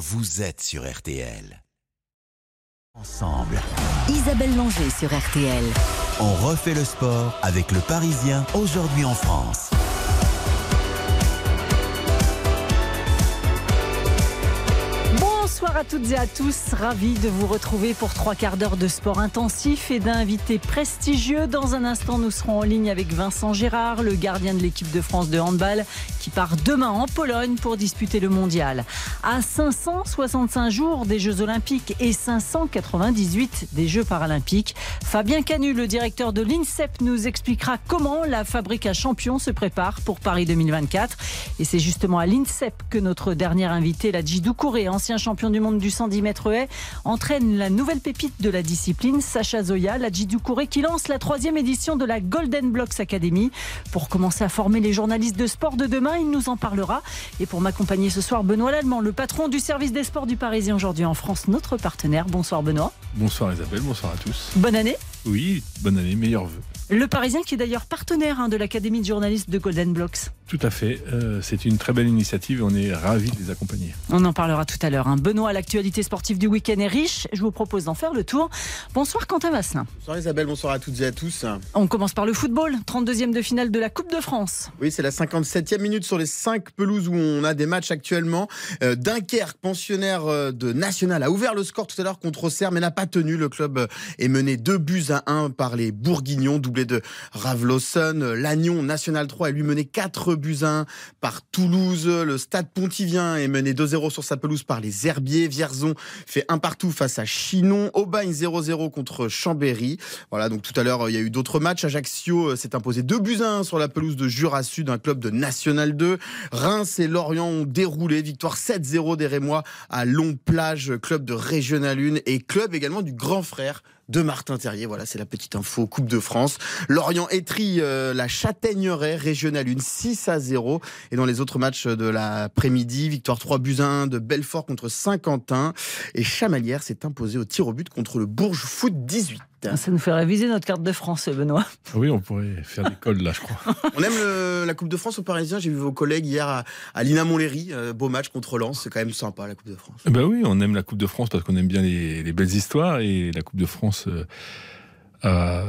vous êtes sur RTL. Ensemble, Isabelle Langer sur RTL. on refait le sport avec le Parisien aujourd'hui en France. Bonsoir à toutes et à tous, ravi de vous retrouver pour trois quarts d'heure de sport intensif et d'invités prestigieux. Dans un instant, nous serons en ligne avec Vincent Gérard, le gardien de l'équipe de France de handball, qui part demain en Pologne pour disputer le mondial. À 565 jours des Jeux Olympiques et 598 des Jeux Paralympiques, Fabien Canu, le directeur de l'INSEP, nous expliquera comment la fabrique à champions se prépare pour Paris 2024. Et c'est justement à l'INSEP que notre dernier invité, la Doucouré, ancien champion du monde du 110 mètres haies, entraîne la nouvelle pépite de la discipline, Sacha Zoya, la Doucouré, qui lance la troisième édition de la Golden Blocks Academy. Pour commencer à former les journalistes de sport de demain, il nous en parlera. Et pour m'accompagner ce soir, Benoît Lallemand, le patron du service des sports du Parisien aujourd'hui en France, notre partenaire. Bonsoir Benoît. Bonsoir Isabelle, bonsoir à tous. Bonne année. Oui, bonne année, meilleurs vœux. Le Parisien qui est d'ailleurs partenaire hein, de l'Académie de journalistes de Golden Blocks. Tout à fait, euh, c'est une très belle initiative et on est ravis de les accompagner. On en parlera tout à l'heure. hein. Benoît, l'actualité sportive du week-end est riche. Je vous propose d'en faire le tour. Bonsoir Quentin Vasselin. Bonsoir Isabelle, bonsoir à toutes et à tous. On commence par le football. 32e de finale de la Coupe de France. Oui, c'est la 57e minute sur les 5 pelouses où on a des matchs actuellement. Euh, Dunkerque, pensionnaire euh, de National, a ouvert le score tout à l'heure contre Auxerre, mais n'a pas tenu. Le club est mené 2 buts à 1 par les Bourguignons, doublé de Ravlosson. Lannion, National 3, est lui mené 4 buts 1 par Toulouse. Le stade Pontivien est mené 2-0 sur sa pelouse par les Herbiers. Vierzon fait un partout face à Chinon. Aubagne 0-0 contre Chambéry. Voilà, donc tout à l'heure, il y a eu d'autres matchs. Ajaccio euh, s'est imposé 2 buts à 1 sur la pelouse de Jura Sud, un club de National 2. Reims et Lorient ont déroulé. Victoire 7-0 des Rémois à Long Plage, club de Régional 1 et club également du grand frère de Martin Terrier. Voilà, c'est la petite info Coupe de France. Lorient étrie euh, la Châtaigneraie, Régional 1, 6 à 0. Et dans les autres matchs de l'après-midi, victoire 3 buts à 1 de Belfort contre Saint-Quentin. Et Chamalières s'est imposé au tir au but contre le Bourges Foot 18. Ça nous fait réviser notre carte de France, Benoît. Oui, on pourrait faire des cols là, je crois. On aime le- la Coupe de France aux Parisiens. J'ai vu vos collègues hier à, à Lina Montlhéry. Euh, beau match contre Lens. C'est quand même sympa la Coupe de France. ben oui, on aime la Coupe de France parce qu'on aime bien les, les belles histoires et la Coupe de France euh, a,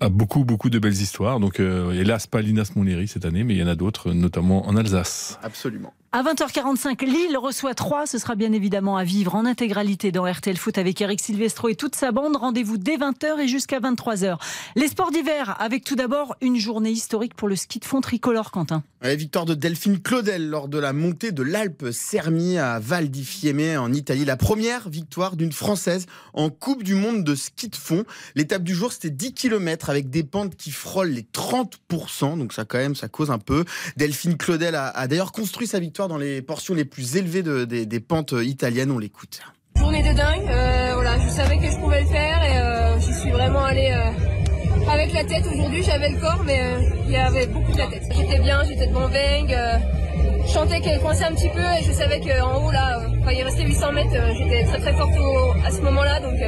a beaucoup, beaucoup de belles histoires. Donc, euh, hélas, pas Linas Montlhéry cette année, mais il y en a d'autres, notamment en Alsace. Absolument. À 20h45, Lille reçoit 3. Ce sera bien évidemment à vivre en intégralité dans RTL Foot avec Eric Silvestro et toute sa bande. Rendez-vous dès 20h et jusqu'à 23h. Les sports d'hiver avec tout d'abord une journée historique pour le ski de fond tricolore, Quentin. Ouais, victoire de Delphine Claudel lors de la montée de l'Alpe Sermi à Val di Fiemme en Italie. La première victoire d'une Française en Coupe du Monde de ski de fond. L'étape du jour, c'était 10 km avec des pentes qui frôlent les 30%. Donc ça, quand même, ça cause un peu. Delphine Claudel a d'ailleurs construit sa victoire dans les portions les plus élevées de- des, pentes italiennes. On l'écoute. Journée de dingue, euh, voilà, je savais que je pouvais le faire et euh, j'y suis vraiment allée euh, avec la tête. Aujourd'hui j'avais le corps mais euh, il y avait beaucoup de la tête. J'étais bien, j'étais de bon euh, je sentais qu'elle coinçait un petit peu et je savais qu'en haut là, il restait 800 mètres, j'étais très très forte à ce moment-là. Donc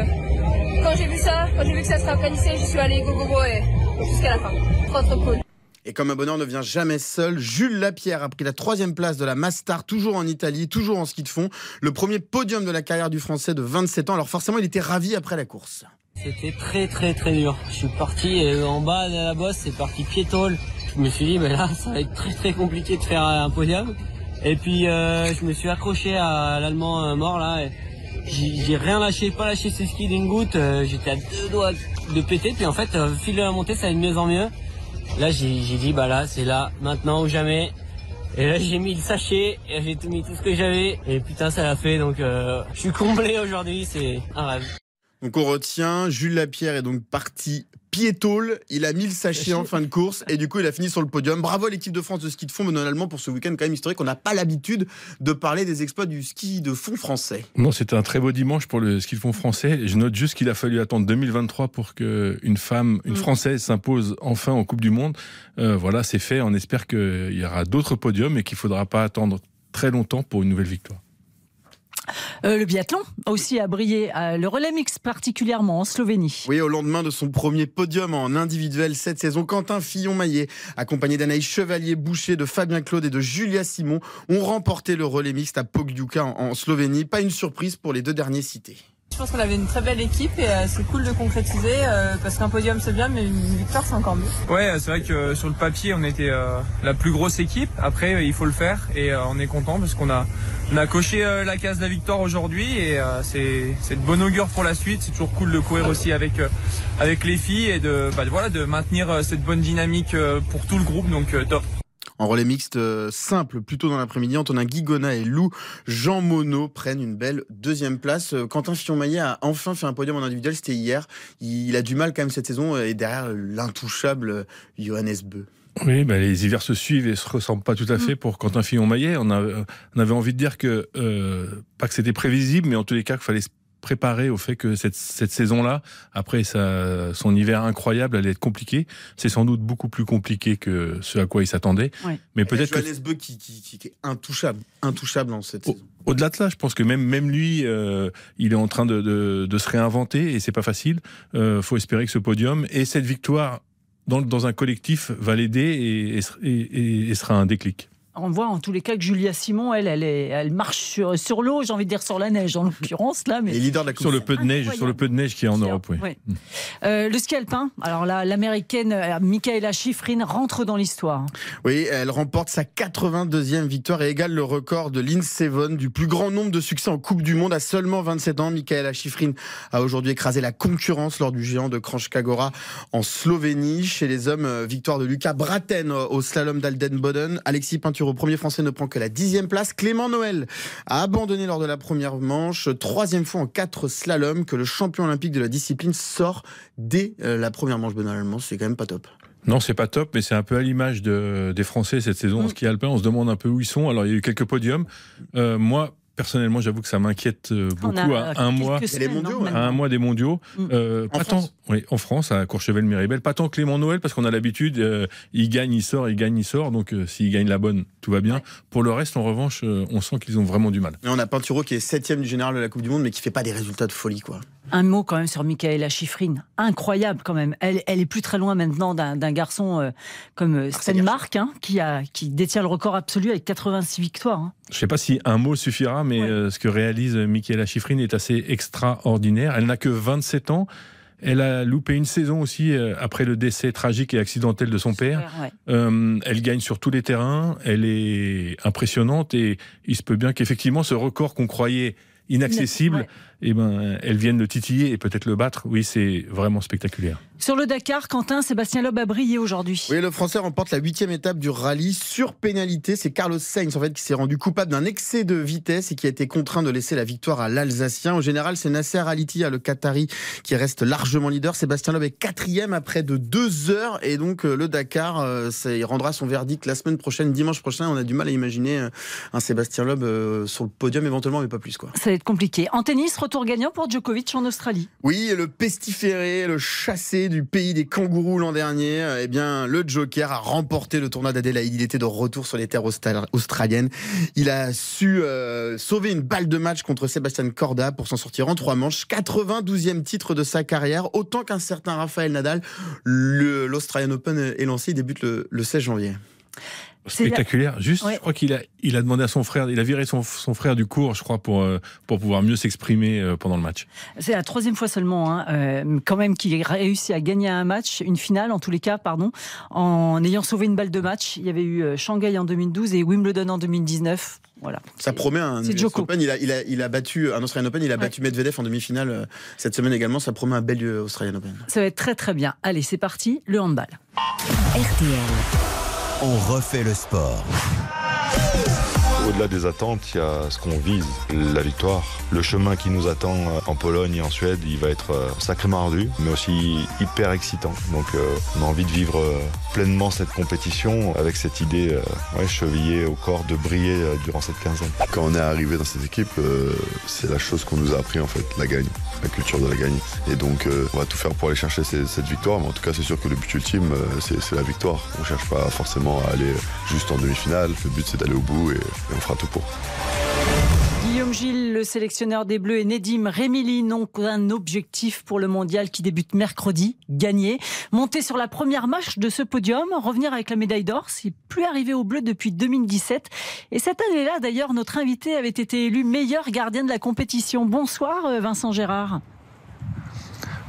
quand j'ai vu ça, quand j'ai vu que ça se raplanissait, je suis allée go go go et jusqu'à la fin. Trop trop cool. Et comme un bonheur ne vient jamais seul, Jules Lapierre a pris la troisième place de la Mastar, toujours en Italie, toujours en ski de fond. Le premier podium de la carrière du Français de 27 ans. Alors forcément, il était ravi après la course. C'était très très très dur. Je suis parti euh, en bas de la bosse, c'est parti piétole. Je me suis dit, ben là, ça va être très très compliqué de faire un podium. Et puis euh, je me suis accroché à l'allemand euh, mort là. J'ai rien lâché, pas lâché ce ski d'une goutte. J'étais à deux doigts de péter. Puis en fait, fil de la montée, ça allait de mieux en mieux. Là, j'ai dit, bah là, c'est là, maintenant ou jamais. Et là, j'ai mis le sachet, et j'ai tout mis tout ce que j'avais. Et putain, ça l'a fait. Donc, euh, je suis comblé aujourd'hui. C'est un rêve. Donc on retient, Jules Lapierre est donc parti piétole. Il a mis le sachet en fin de course et du coup il a fini sur le podium. Bravo à l'équipe de France de ski de fond, mais normalement pour ce week-end quand même historique, on n'a pas l'habitude de parler des exploits du ski de fond français. Non, c'était un très beau dimanche pour le ski de fond français. Je note juste qu'il a fallu attendre 2023 pour que une femme, une Française, s'impose enfin en Coupe du Monde. Euh, voilà, c'est fait. On espère qu'il y aura d'autres podiums et qu'il faudra pas attendre très longtemps pour une nouvelle victoire. Euh, le biathlon aussi a brillé, euh, le relais mix particulièrement en Slovénie. Oui, au lendemain de son premier podium en individuel cette saison, Quentin Fillon-Maillet, accompagné d'Anaïs Chevalier-Boucher, de Fabien Claude et de Julia Simon, ont remporté le relais mixte à Pogljuka en, en Slovénie. Pas une surprise pour les deux derniers cités. Je pense qu'on avait une très belle équipe et euh, c'est cool de concrétiser euh, parce qu'un podium c'est bien mais une victoire c'est encore mieux. Ouais, c'est vrai que euh, sur le papier on était la plus grosse équipe. Après il faut le faire et on est content parce qu'on a on a coché la case de la victoire aujourd'hui et c'est de bon augure pour la suite. C'est toujours cool de courir aussi avec avec les filles et de bah, voilà de maintenir cette bonne dynamique pour tout le groupe donc top. En relais mixte euh, simple, plus tôt dans l'après-midi, Antonin Guigona et Lou Jean Monod prennent une belle deuxième place. Euh, Quentin Fillon-Maillet a enfin fait un podium en individuel, c'était hier. Il a du mal quand même cette saison euh, et derrière l'intouchable Johannes Beu. Oui, bah, les hivers se suivent et se ressemblent pas tout à fait pour Quentin Fillon-Maillet. On, on avait envie de dire que, euh, pas que c'était prévisible, mais en tous les cas qu'il fallait se préparer au fait que cette, cette saison-là, après sa, son hiver incroyable, allait être compliquée. C'est sans doute beaucoup plus compliqué que ce à quoi il s'attendait. Ouais. Mais peut-être que qui, qui, qui- qui est intouchable, intouchable dans cette Au- saison. Au-delà de ça, je pense que même même lui, euh, il est en train de, de, de se réinventer et c'est pas facile. Euh, faut espérer que ce podium et cette victoire dans, dans un collectif va l'aider et, et, et- et sera un déclic. On voit en tous les cas que Julia Simon, elle, elle, est- elle marche sur, sur l'eau, j'ai envie de dire sur la neige en l'occurrence là, Et mais leader de la Coupe Sur le peu de neige, Incroyable. sur le peu de neige qu'il y a en Europe, oui. Ouais. Euh, le ski alpin, alors là, l'américaine euh, Michaela Schifrin rentre dans l'histoire. Oui, elle remporte sa 82e victoire et égale le record de Lindsey Vonn du plus grand nombre de succès en Coupe du Monde à seulement 27 ans. Michaela Schifrin a aujourd'hui écrasé la concurrence lors du géant de Kranjska en Slovénie. Chez les hommes, euh, victoire de Lucas Braten au slalom d'Alden-Boden. Alexis Pinturo, premier français, ne prend que la dixième place. Clément Noël a abandonné lors de la première manche. Troisième fois en quatre slaloms que le champion olympique de la discipline sort dès euh, la première manche. Benoît Allemand, c'est quand même pas top. Non, c'est pas top, mais c'est un peu à l'image de, des Français cette saison en Mm. ski alpin. On se demande un peu où ils sont. Alors, il y a eu quelques podiums. Euh, moi, personnellement, j'avoue que ça m'inquiète euh, beaucoup a, à euh, un mois. semaines, mondiaux, à un des mondiaux. Mm. Euh, En pas France tant, oui, en France, à Courchevel-Méribel, pas tant Clément Noël, parce qu'on a l'habitude, euh, il gagne, il sort, il gagne, il sort. Donc, euh, s'il gagne la bonne, tout va bien. Ouais. Pour le reste, en revanche, euh, on sent qu'ils ont vraiment du mal. Et on a Pinturo qui est septième du général de la Coupe du Monde, mais qui fait pas des résultats de folie, quoi. Un mot quand même sur Michaela Schifrin. Incroyable quand même. Elle, elle est plus très loin maintenant d'un garçon euh, comme euh, Marcel Stenmark, hein, qui, a, qui détient le record absolu avec 86 victoires. hein. Je sais pas si un mot suffira, mais Ouais. euh, ce que réalise Michaela Schifrin est assez extraordinaire. Elle n'a que 27 ans. Elle a loupé une saison aussi euh, après le décès tragique et accidentel de son père. Ouais. Euh, elle gagne sur tous les terrains, elle est impressionnante et il se peut bien qu'effectivement ce record qu'on croyait inaccessible, Ouais. Eh ben, elle vienne le titiller et peut-être le battre. Oui, c'est vraiment spectaculaire. Sur le Dakar, Quentin, Sébastien Loeb a brillé aujourd'hui. Oui, le Français remporte la huitième étape du rallye sur pénalité. C'est Carlos Sainz en fait qui s'est rendu coupable d'un excès de vitesse et qui a été contraint de laisser la victoire à l'Alsacien. Au général, c'est Nasser Aliti, le Qatari, qui reste largement leader. Sébastien Loeb est quatrième après de deux heures et donc euh, le Dakar, euh, ça, il rendra son verdict la semaine prochaine, dimanche prochain. On a du mal à imaginer euh, un Sébastien Loeb sur le podium éventuellement, mais pas plus quoi. Ça va être compliqué. En tennis, retour gagnant pour Djokovic en Australie. Oui, le pestiféré, le chassé du pays des kangourous l'an dernier, eh bien, le Joker a remporté le tournoi d'Adélaïde. Il était de retour sur les terres austra- australiennes. Il a su euh, sauver une balle de match contre Sébastien Corda pour s'en sortir en trois manches. 92e titre de sa carrière, autant qu'un certain Raphaël Nadal. L'Australian Open est lancé, il débute le 16 janvier. Spectaculaire. Juste, Ouais. je crois qu'il a, il a demandé à son frère, il a viré son, son frère du cours, je crois, pour, euh, pour pouvoir mieux s'exprimer euh, pendant le match. C'est la troisième fois seulement, hein, euh, quand même, qu'il réussit à gagner un match, une finale en tous les cas, pardon, en ayant sauvé une balle de match. Il y avait eu Shanghai en 2012 et Wimbledon en 2019. Voilà. Ça promet un. Open. Il a, il a, il a battu un Australian Open. Il a Ouais. battu Medvedev en demi-finale cette semaine également. Ça promet un bel Australian Open. Ça va être très très bien. Allez, c'est parti, le handball. RTL. On refait le sport. Au-delà des attentes, il y a ce qu'on vise, la victoire. Le chemin qui nous attend euh, en Pologne et en Suède, il va être euh, sacrément ardu, mais aussi hyper excitant. Donc euh, on a envie de vivre pleinement cette compétition avec cette idée chevillée au corps de briller durant cette quinzaine. Quand on est arrivé dans cette équipe, c'est la chose qu'on nous a appris en fait, la gagne, la culture de la gagne. Et donc on va tout faire pour aller chercher cette victoire, mais en tout cas c'est sûr que le but ultime c'est la victoire. On cherche pas forcément à aller juste en demi-finale, le but c'est d'aller au bout et on fera tout pour. Guillaume Gilles, le sélectionneur des Bleus, et Nedim Remili n'ont qu'un objectif pour le mondial qui débute mercredi, gagner. Monter sur la première marche de ce podium, revenir avec la médaille d'or, c'est plus arrivé aux Bleus depuis 2017. Et cette année-là, d'ailleurs, notre invité avait été élu meilleur gardien de la compétition. Bonsoir euh, Vincent Gérard.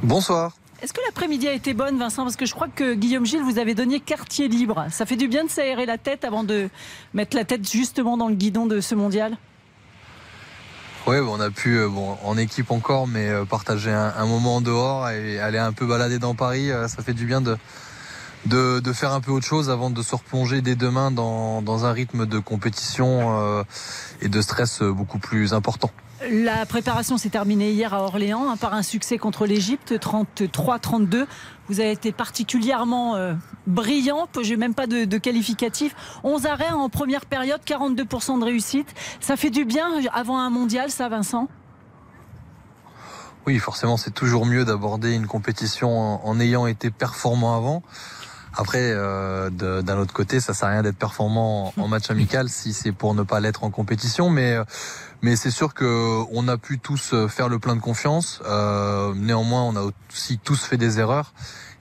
Bonsoir. Est-ce que l'après-midi a été bonne, Vincent? Parce que je crois que Guillaume Gilles, vous avez donné quartier libre. Ça fait du bien de s'aérer la tête avant de mettre la tête justement dans le guidon de ce mondial? Oui, on a pu, euh, en équipe encore, mais euh, partager un, moment en dehors et aller un peu balader dans Paris, euh, ça fait du bien de, faire un peu autre chose avant de se replonger dès demain dans un rythme de compétition et de stress beaucoup plus important. La préparation s'est terminée hier à Orléans hein, par un succès contre l'Égypte, 33-32. Vous avez été particulièrement euh, brillant, j'ai même pas de, qualificatif. 11 arrêts en première période, 42% de réussite. Ça fait du bien avant un mondial, ça, Vincent? Oui, forcément, c'est toujours mieux d'aborder une compétition en ayant été performant avant. Après, euh, d'un autre côté, ça sert à rien d'être performant en, match amical si c'est pour ne pas l'être en compétition. Mais, euh, mais c'est sûr que on a pu tous euh, faire le plein de confiance. Euh, néanmoins, on a aussi tous fait des erreurs.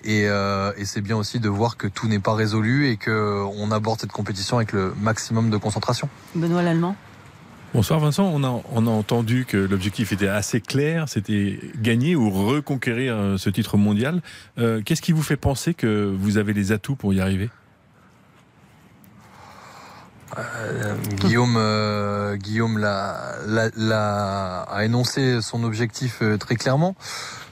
Et, euh, et c'est bien aussi de voir que tout n'est pas résolu et que on aborde cette compétition avec le maximum de concentration. Benoît Lallemand. Bonsoir Vincent, on a, entendu que l'objectif était assez clair, c'était gagner ou reconquérir euh, ce titre mondial. Euh, qu'est-ce qui vous fait penser que vous avez les atouts pour y arriver? Euh, Guillaume, Guillaume l'a, a énoncé son objectif très clairement.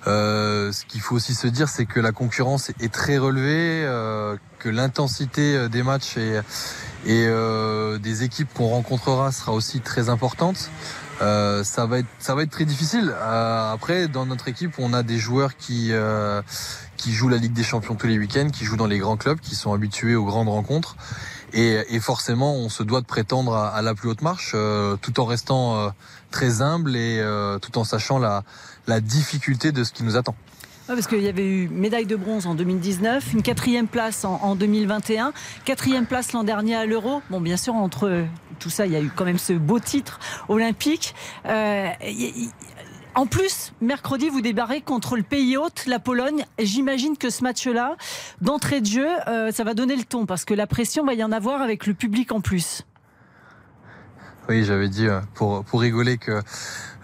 ce qu'il faut aussi se dire, c'est que la concurrence est très relevée, que l'intensité des matchs et euh, des équipes qu'on rencontrera sera aussi très importante. Euh, ça va être ça va être très difficile. Euh, après, dans notre équipe, on a des joueurs qui euh, qui jouent la Ligue des Champions tous les week-ends, qui jouent dans les grands clubs, qui sont habitués aux grandes rencontres. Et, forcément, on se doit de prétendre à, la plus haute marche, euh, tout en restant très humble et tout en sachant la difficulté de ce qui nous attend parce qu'il y avait eu médaille de bronze en 2019, une quatrième place en, 2021, quatrième place l'an dernier à l'Euro. Bon, bien sûr, entre tout ça, il y a eu quand même ce beau titre olympique. Euh, en plus, mercredi, vous débarrez contre le pays hôte, la Pologne. J'imagine que ce match-là, d'entrée de jeu, euh, ça va donner le ton parce que la pression va y en avoir avec le public en plus. Oui, j'avais dit euh, pour, pour rigoler que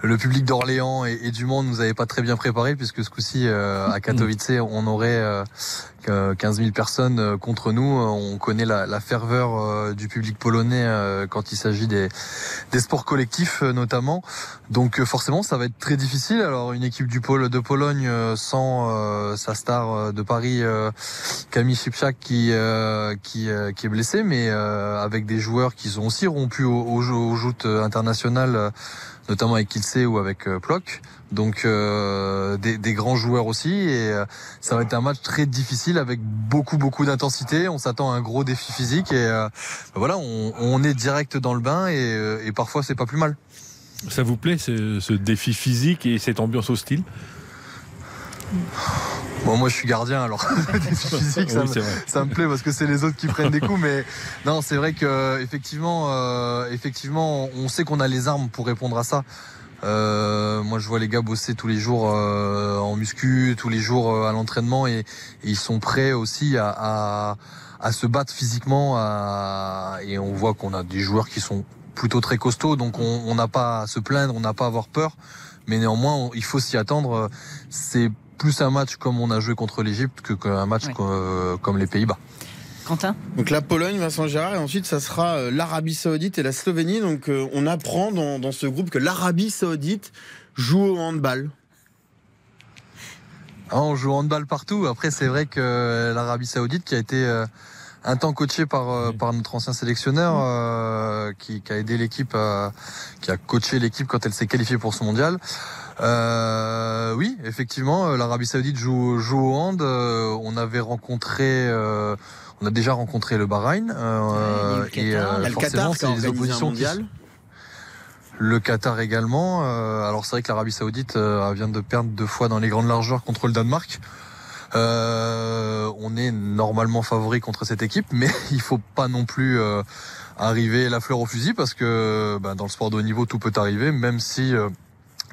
le public d'Orléans et, du Monde nous avait pas très bien préparé puisque ce coup-ci euh, à Katowice on aurait 15 000 personnes euh, contre nous. On connaît la, la ferveur euh, du public polonais quand il s'agit des, des sports collectifs notamment. Donc forcément ça va être très difficile. Alors une équipe du pôle de Pologne sans sa star de Paris Camille Shipchak qui qui, qui est blessé mais avec des joueurs qui sont aussi rompus au, au, au joutes internationales notamment avec Kilsey ou avec euh, Plock. Donc euh, des, des, grands joueurs aussi et euh, ça va être un match très difficile avec beaucoup beaucoup d'intensité. On s'attend à un gros défi physique et bah voilà, on, on, est direct dans le bain et, et parfois c'est pas plus mal. Ça vous plaît ce, ce défi physique et cette ambiance hostile? Bon, moi je suis gardien alors. Physique ça, me, ça, me, plaît parce que c'est les autres qui prennent des coups mais non c'est vrai que effectivement euh, effectivement on sait qu'on a les armes pour répondre à ça. Euh, moi je vois les gars bosser tous les jours euh, en muscu tous les jours euh, à l'entraînement et, et, ils sont prêts aussi à, à, à se battre physiquement à, et on voit qu'on a des joueurs qui sont plutôt très costauds donc on n'a pas à se plaindre on n'a pas à avoir peur. Mais néanmoins il faut s'y attendre. C'est plus un match comme on a joué contre l'Égypte que qu'un match comme, les Pays-Bas. Quentin Donc la Pologne, Vincent Gérard, et ensuite ça sera euh, l'Arabie Saoudite et la Slovénie. Donc euh, on apprend dans, ce groupe que l'Arabie Saoudite joue au handball. Ah, on joue au handball partout. Après, c'est vrai que l'Arabie Saoudite, qui a été euh, un temps coaché par par notre ancien sélectionneur, qui, qui, a aidé l'équipe, qui a coaché l'équipe quand elle s'est qualifiée pour ce mondial. Euh, oui, effectivement, euh, l'Arabie Saoudite joue, joue au hand. Euh, on avait rencontré, euh, on a déjà rencontré le Bahreïn. Euh, et, le Qatar, c'est les oppositions mondiales. Le Qatar également. alors c'est vrai que l'Arabie Saoudite vient de perdre deux fois dans les grandes largeurs contre le Danemark. Euh, on est normalement favori contre cette équipe, mais il faut pas non plus euh, arriver la fleur au fusil parce que bah, dans le sport de haut niveau, tout peut arriver, même si euh,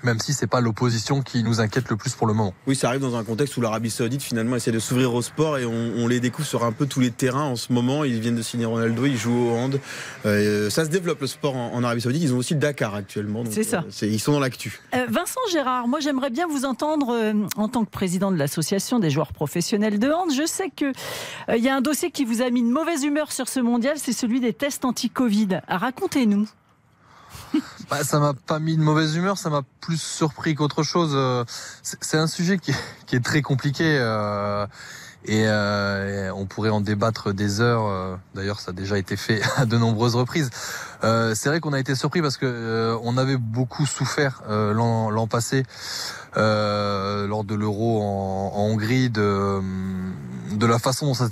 même si c'est pas l'opposition qui nous inquiète le plus pour le moment. Oui, ça arrive dans un contexte où l'Arabie Saoudite finalement essaie de s'ouvrir au sport et on, on, les découvre sur un peu tous les terrains en ce moment. Ils viennent de signer Ronaldo, ils jouent au hand. Euh, ça se développe le sport en, en, Arabie Saoudite. Ils ont aussi Dakar actuellement. C'est ça. Euh, ils sont dans l'actu. Euh, Vincent Gérard, moi j'aimerais bien vous entendre euh, en tant que président de l'association des joueurs professionnels de hand. Je sais que il y a un dossier qui vous a mis une mauvaise humeur sur ce mondial, c'est celui des tests anti-Covid. Racontez-nous. Bah, ça m'a pas mis de mauvaise humeur, ça m'a plus surpris qu'autre chose. Euh, c'est un sujet qui est, très compliqué euh, et, euh, et, on pourrait en débattre des heures. D'ailleurs, ça a déjà été fait à de nombreuses reprises. C'est vrai qu'on a été surpris parce que on avait beaucoup souffert l'an passé lors de l'Euro en, Hongrie de la façon dont ça,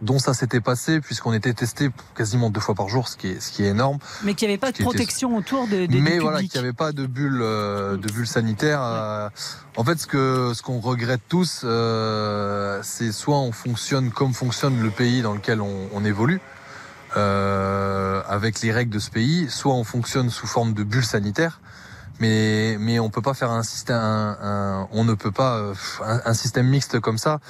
dont ça s'était passé, puisqu'on était testé quasiment deux fois par jour, ce qui est, ce qui est énorme. Mais qu'il n'y avait pas de protection était... autour de, des Mais voilà, qu'il n'y avait pas de bulle, euh, de bulle sanitaire. Euh, en fait, ce que ce qu'on regrette tous, euh, c'est soit on fonctionne comme fonctionne le pays dans lequel on, on évolue. Euh, avec les règles de ce pays, soit on fonctionne sous forme de bulle sanitaire, mais mais on peut pas faire un système, un, un, on ne peut pas un, un, système mixte comme ça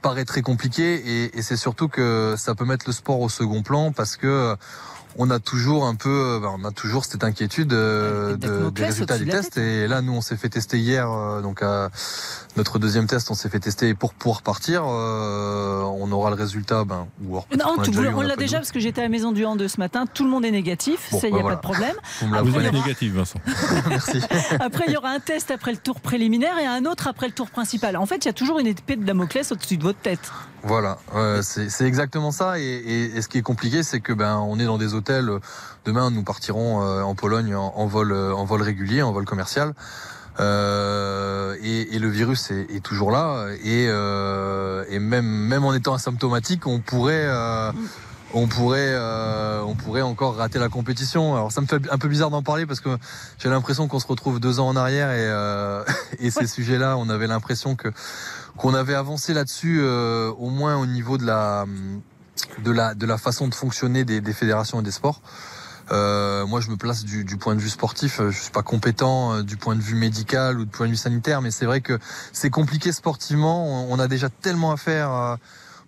paraît très compliqué et, et c'est surtout que ça peut mettre le sport au second plan parce que on a toujours un peu, ben, on a toujours cette inquiétude euh, de, des résultats des tests. Et là, nous, on s'est fait tester hier, euh, donc à notre deuxième test, on s'est fait tester pour pouvoir partir. Euh, on aura le résultat, ben, ou alors, non, on, tout, on l'a déjà parce que j'étais à la maison du hand ce matin. Tout le monde est négatif, bon, ça, il ben n'y a voilà. pas de problème. Après, Vous êtes négatif, Vincent. Merci. Après, il y aura un test après le tour préliminaire et un autre après le tour principal. En fait, il y a toujours une épée de Damoclès au-dessus de votre tête. Voilà, euh, c'est exactement ça. Et, et, et, ce qui est compliqué, c'est que ben on est dans des hôtels. Demain, nous partirons euh, en Pologne en, en, vol, en vol régulier, en vol commercial. Euh, et, et, le virus est, est toujours là. Et, euh, et, même même en étant asymptomatique, on pourrait euh, on pourrait euh, on pourrait encore rater la compétition. Alors ça me fait un peu bizarre d'en parler parce que j'ai l'impression qu'on se retrouve deux ans en arrière et, euh, et ces sujets-là, on avait l'impression que qu'on avait avancé là-dessus, euh, au moins au niveau de la de la de la façon de fonctionner des, fédérations et des sports. Euh, moi, je me place du, point de vue sportif. Je suis pas compétent euh, du point de vue médical ou du point de vue sanitaire, mais c'est vrai que c'est compliqué sportivement. On, a déjà tellement à faire euh,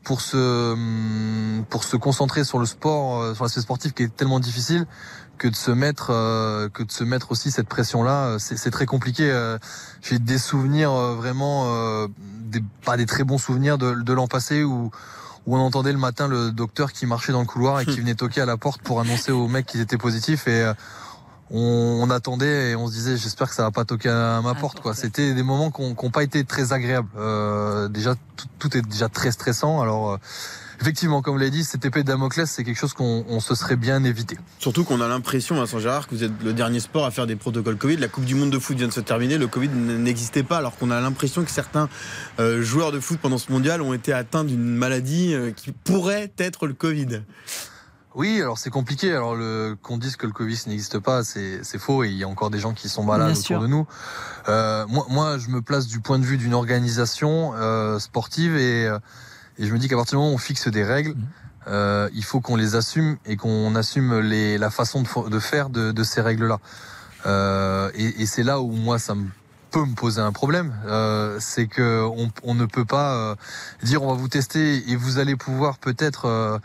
pour se pour se concentrer sur le sport, euh, sur l'aspect sportif, qui est tellement difficile que de se mettre euh, que de se mettre aussi cette pression là. C'est très compliqué. Euh, J'ai des souvenirs vraiment des, pas des très bons souvenirs de, de l'an passé où où on entendait le matin le docteur qui marchait dans le couloir et qui venait toquer à la porte pour annoncer aux mecs qu'ils étaient positifs et euh, on, on, attendait et on se disait j'espère que ça va pas toquer à ma porte quoi. C'était des moments qui n'ont pas été très agréables. Euh, déjà tout, tout, est déjà très stressant alors. Euh, effectivement, comme l'a dit, cette épée de Damoclès, c'est quelque chose qu'on se serait bien évité. Surtout qu'on a l'impression, Vincent Gérard, que vous êtes le dernier sport à faire des protocoles Covid. La Coupe du Monde de foot vient de se terminer, le Covid n'existait pas, alors qu'on a l'impression que certains euh, joueurs de foot pendant ce mondial ont été atteints d'une maladie euh, qui pourrait être le Covid. Oui, alors c'est compliqué. Alors qu'on dise que le Covid n'existe pas, c'est faux. Et il y a encore des gens qui sont malades Bien autour sûr. de nous. Euh, moi, moi, je me place du point de vue d'une organisation euh, sportive et et je me dis qu'à partir du moment où on fixe des règles, euh, il faut qu'on les assume et qu'on assume les, la façon de, de faire de, de, ces règles-là. Euh, et, et c'est là où moi ça me peut me poser un problème, euh, c'est que on, on, ne peut pas dire on va vous tester et vous allez pouvoir peut-être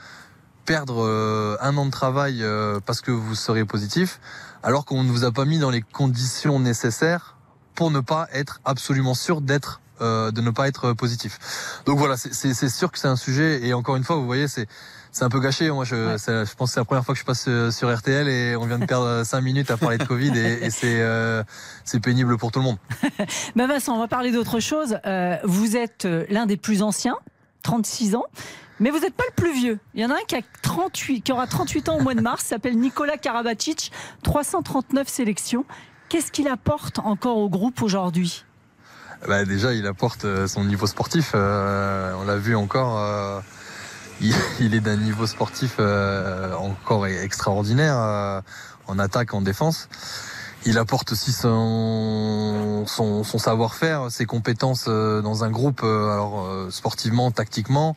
perdre un an de travail parce que vous serez positif, alors qu'on ne vous a pas mis dans les conditions nécessaires pour ne pas être absolument sûr d'être euh, de ne pas être positif. Donc voilà, c'est sûr que c'est un sujet et encore une fois, vous voyez, c'est c'est un peu gâché. Moi, je, ouais. je pense que c'est la première fois que je passe sur RTL et on vient de perdre cinq minutes à parler de Covid et, et c'est euh, c'est pénible pour tout le monde. bah Vincent, on va parler d'autre chose. Euh, vous êtes l'un des plus anciens, 36 ans. Mais vous n'êtes pas le plus vieux. Il y en a un qui, a 38, qui aura 38 ans au mois de mars, s'appelle Nicolas Karabatic, 339 sélections. Qu'est-ce qu'il apporte encore au groupe aujourd'hui? Bah déjà, il apporte son niveau sportif. Euh, on l'a vu encore. Euh, il, est d'un niveau sportif euh, encore extraordinaire euh, en attaque, en défense. il apporte aussi son, son, son savoir-faire, ses compétences euh, dans un groupe, euh, alors euh, sportivement, tactiquement,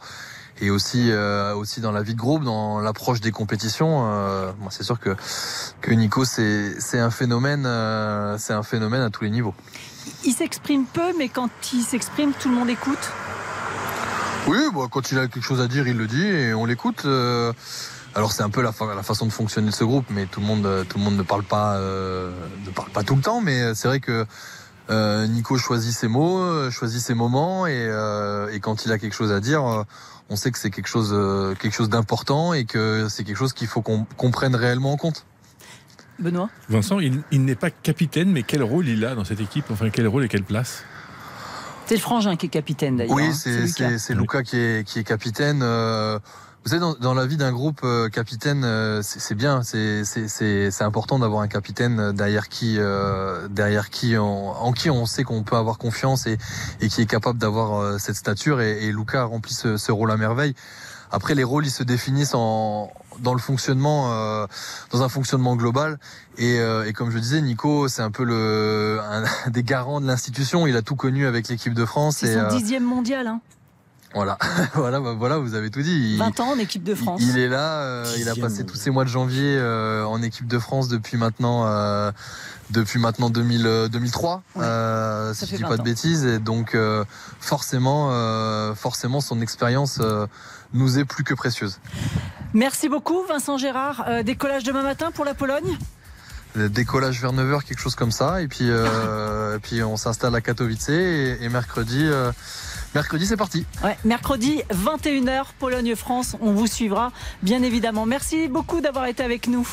et aussi aussi dans la vie de groupe, dans l'approche des compétitions. moi, c'est sûr que que Nico, c'est c'est un phénomène, c'est un phénomène à tous les niveaux. Il s'exprime peu, mais quand il s'exprime, tout le monde écoute. Oui, bon, quand il a quelque chose à dire, il le dit et on l'écoute. Alors c'est un peu la, façon de fonctionner de ce groupe, mais tout le monde, tout le monde ne parle pas, euh, ne parle pas tout le temps. Mais c'est vrai que euh, Nico choisit ses mots, euh, choisit ses moments, et, euh, quand il a quelque chose à dire, euh, on sait que c'est quelque chose, quelque chose d'important et que c'est quelque chose qu'il faut qu'on qu prenne réellement en compte. Benoît. Vincent, il, il n'est pas capitaine, mais quel rôle il a dans cette équipe? Enfin, quel rôle et quelle place? C'est le frangin qui est capitaine d'ailleurs. Oui, c'est Lucas. Lucas qui est, qui est capitaine. Euh, vous savez, dans, dans la vie d'un groupe, euh, capitaine, euh, c'est bien, c'est important d'avoir un capitaine derrière qui, derrière qui, on, en qui on sait qu'on peut avoir confiance et, et qui est capable d'avoir cette stature. Et, et Lucas remplit ce, ce, rôle à merveille. Après, les rôles, ils se définissent en, dans le fonctionnement, euh, dans un fonctionnement global. Et, euh, et comme je disais, Nico, c'est un peu le un des garants de l'institution. Il a tout connu avec l'équipe de France. C'est son dixième mondial. Hein. Voilà, voilà, bah, voilà, vous avez tout dit. 20 ans en équipe de France. Il, est là, euh, il a passé tous ces mois de janvier euh, en équipe de France depuis maintenant, euh, depuis maintenant 2000, 2003, euh, si je dis pas de bêtises. Et donc forcément, forcément, son expérience nous est plus que précieuse. Merci beaucoup, Vincent Gérard. décollage demain matin pour la Pologne. Décollage vers 9h, quelque chose comme ça, et puis, et puis on s'installe à Katowice et, et mercredi. Mercredi, c'est parti. Ouais, mercredi, 21h, Pologne-France. On vous suivra, bien évidemment. Merci beaucoup d'avoir été avec nous.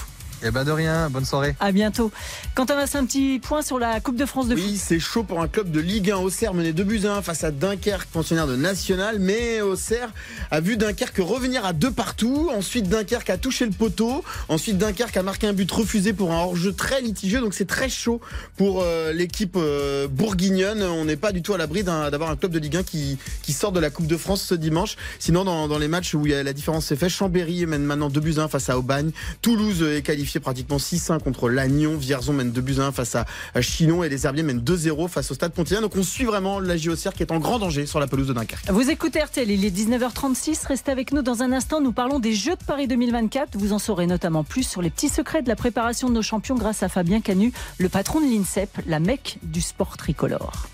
Eh ben de rien, bonne soirée. À bientôt. Quentin Masse, un petit point sur la Coupe de France de foot. Oui, c'est chaud pour un club de Ligue 1. Auxerre menait 2 buts à 1 face à Dunkerque, pensionnaire de National. Mais Auxerre a vu Dunkerque revenir à deux partout. Ensuite, Dunkerque a touché le poteau. Ensuite, Dunkerque a marqué un but refusé pour un hors-jeu très litigieux. Donc c'est très chaud pour euh, l'équipe euh, bourguignonne. On n'est pas du tout à l'abri d'avoir un, club de Ligue 1 qui, qui sort de la Coupe de France ce dimanche. Sinon, dans, dans les matchs où la différence s'est faite, Chambéry mène maintenant 2 buts à 1 face à Aubagne. Toulouse est qualifié pratiquement 6-1 contre Lannion. Vierzon mène 2 buts 1 face à Chinon et les Herbiers mènent 2-0 face au Stade Pontivien. Donc on suit vraiment la JOCR qui est en grand danger sur la pelouse de Dunkerque. Vous écoutez RTL, il est 19h36. Restez avec nous dans un instant. Nous parlons des Jeux de Paris 2024. Vous en saurez notamment plus sur les petits secrets de la préparation de nos champions grâce à Fabien Canu, le patron de l'INSEP, la mecque du sport tricolore.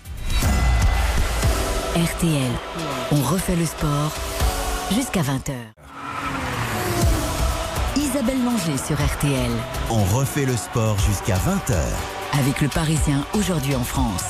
RTL, on refait le sport jusqu'à 20h. Isabelle Langer sur RTL. On refait le sport jusqu'à 20h. Avec le Parisien aujourd'hui en France.